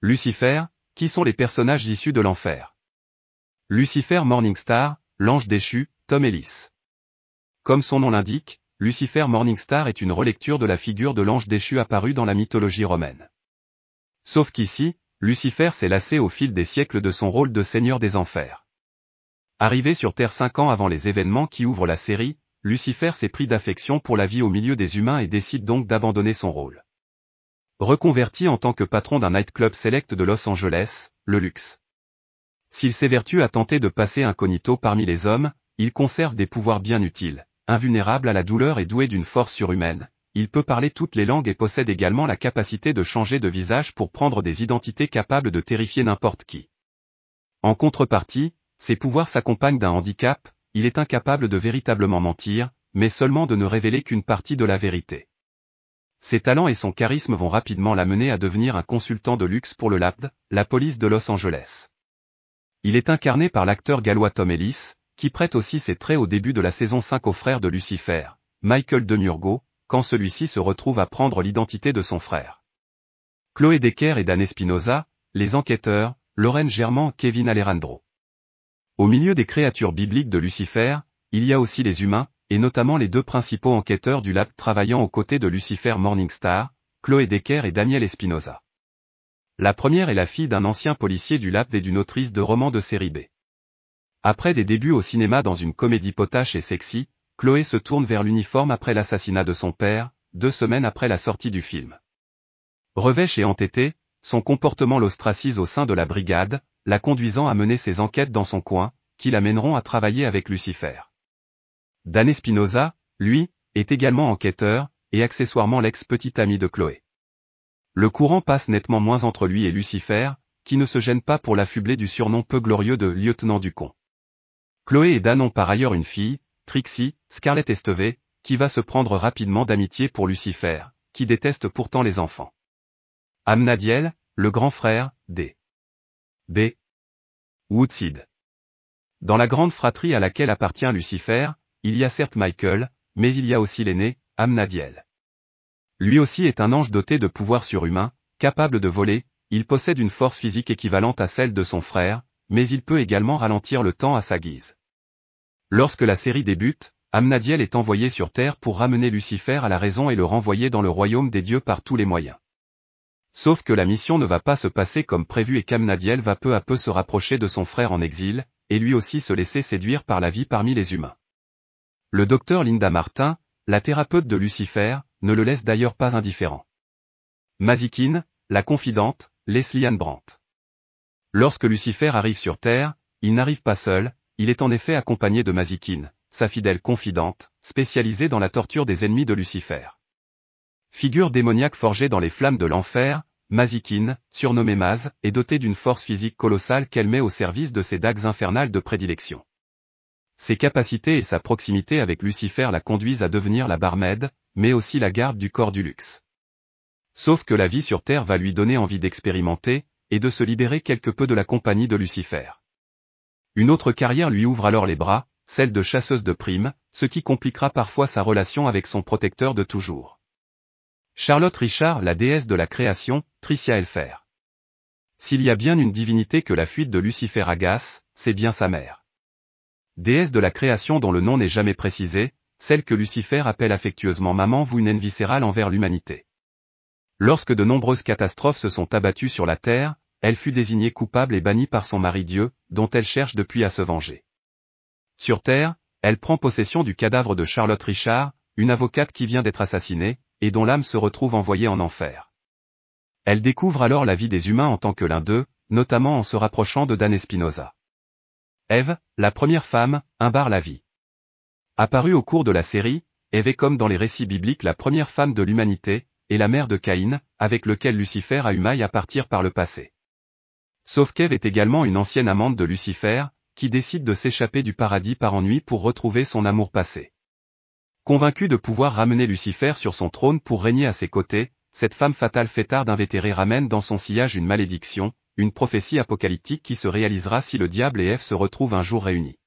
Lucifer, qui sont les personnages issus de l'enfer Lucifer Morningstar, l'ange déchu, Tom Ellis. Comme son nom l'indique, Lucifer Morningstar est une relecture de la figure de l'ange déchu apparu dans la mythologie romaine. Sauf qu'ici, Lucifer s'est lassé au fil des siècles de son rôle de seigneur des enfers. Arrivé sur Terre cinq ans avant les événements qui ouvrent la série, Lucifer s'est pris d'affection pour la vie au milieu des humains et décide donc d'abandonner son rôle. Reconverti en tant que patron d'un nightclub select de Los Angeles, le luxe. S'il s'évertue à tenter de passer incognito parmi les hommes, il conserve des pouvoirs bien utiles, invulnérable à la douleur et doué d'une force surhumaine. Il peut parler toutes les langues et possède également la capacité de changer de visage pour prendre des identités capables de terrifier n'importe qui. En contrepartie, ses pouvoirs s'accompagnent d'un handicap, il est incapable de véritablement mentir, mais seulement de ne révéler qu'une partie de la vérité. Ses talents et son charisme vont rapidement l'amener à devenir un consultant de luxe pour le LAPD, la police de Los Angeles. Il est incarné par l'acteur gallois Tom Ellis, qui prête aussi ses traits au début de la saison 5 au frère de Lucifer, Michael Demurgo, quand celui-ci se retrouve à prendre l'identité de son frère. Chloé Decker et Dan Espinosa, les enquêteurs, Lorraine Germain, Kevin Alejandro. Au milieu des créatures bibliques de Lucifer, il y a aussi les humains, et notamment les deux principaux enquêteurs du lab travaillant aux côtés de Lucifer Morningstar, Chloé Decker et Daniel Espinosa. La première est la fille d'un ancien policier du lab et d'une autrice de romans de série B. Après des débuts au cinéma dans une comédie potache et sexy, Chloé se tourne vers l'uniforme après l'assassinat de son père, deux semaines après la sortie du film. Revêche et entêtée, son comportement l'ostracise au sein de la brigade, la conduisant à mener ses enquêtes dans son coin, qui l'amèneront à travailler avec Lucifer. Dan Espinosa, lui, est également enquêteur, et accessoirement l'ex-petit ami de Chloé. Le courant passe nettement moins entre lui et Lucifer, qui ne se gêne pas pour l'affubler du surnom peu glorieux de lieutenant du con. Chloé et Dan ont par ailleurs une fille, Trixie, Scarlett Esteve, qui va se prendre rapidement d'amitié pour Lucifer, qui déteste pourtant les enfants. Amnadiel, le grand frère, des B. Woodseed. Dans la grande fratrie à laquelle appartient Lucifer, il y a certes Michael, mais il y a aussi l'aîné, Amnadiel. Lui aussi est un ange doté de pouvoirs surhumains, capable de voler, il possède une force physique équivalente à celle de son frère, mais il peut également ralentir le temps à sa guise. Lorsque la série débute, Amnadiel est envoyé sur Terre pour ramener Lucifer à la raison et le renvoyer dans le royaume des dieux par tous les moyens. Sauf que la mission ne va pas se passer comme prévu et qu'Amnadiel va peu à peu se rapprocher de son frère en exil, et lui aussi se laisser séduire par la vie parmi les humains. Le docteur Linda Martin, la thérapeute de Lucifer, ne le laisse d'ailleurs pas indifférent. Mazikin, la confidente, Leslie Ann Brandt. Lorsque Lucifer arrive sur Terre, il n'arrive pas seul, il est en effet accompagné de Mazikin, sa fidèle confidente, spécialisée dans la torture des ennemis de Lucifer. Figure démoniaque forgée dans les flammes de l'enfer, Mazikin, surnommée Maz, est dotée d'une force physique colossale qu'elle met au service de ses dagues infernales de prédilection. Ses capacités et sa proximité avec Lucifer la conduisent à devenir la barmaid, mais aussi la garde du corps du luxe. Sauf que la vie sur Terre va lui donner envie d'expérimenter, et de se libérer quelque peu de la compagnie de Lucifer. Une autre carrière lui ouvre alors les bras, celle de chasseuse de primes, ce qui compliquera parfois sa relation avec son protecteur de toujours. Charlotte Richard, la déesse de la création, Tricia Elfer. S'il y a bien une divinité que la fuite de Lucifer agace, c'est bien sa mère. Déesse de la création dont le nom n'est jamais précisé, celle que Lucifer appelle affectueusement maman voue une viscérale envers l'humanité. Lorsque de nombreuses catastrophes se sont abattues sur la terre, elle fut désignée coupable et bannie par son mari Dieu, dont elle cherche depuis à se venger. Sur terre, elle prend possession du cadavre de Charlotte Richard, une avocate qui vient d'être assassinée, et dont l'âme se retrouve envoyée en enfer. Elle découvre alors la vie des humains en tant que l'un d'eux, notamment en se rapprochant de Dan Espinosa. Ève, la première femme, imbarre la vie. Apparue au cours de la série, Ève est comme dans les récits bibliques la première femme de l'humanité, et la mère de Caïn, avec lequel Lucifer a eu maille à partir par le passé. Sauf qu'Ève est également une ancienne amante de Lucifer, qui décide de s'échapper du paradis par ennui pour retrouver son amour passé. Convaincue de pouvoir ramener Lucifer sur son trône pour régner à ses côtés, cette femme fatale fêtarde d'invétéré ramène dans son sillage une malédiction, une prophétie apocalyptique qui se réalisera si le diable et Ève se retrouvent un jour réunis.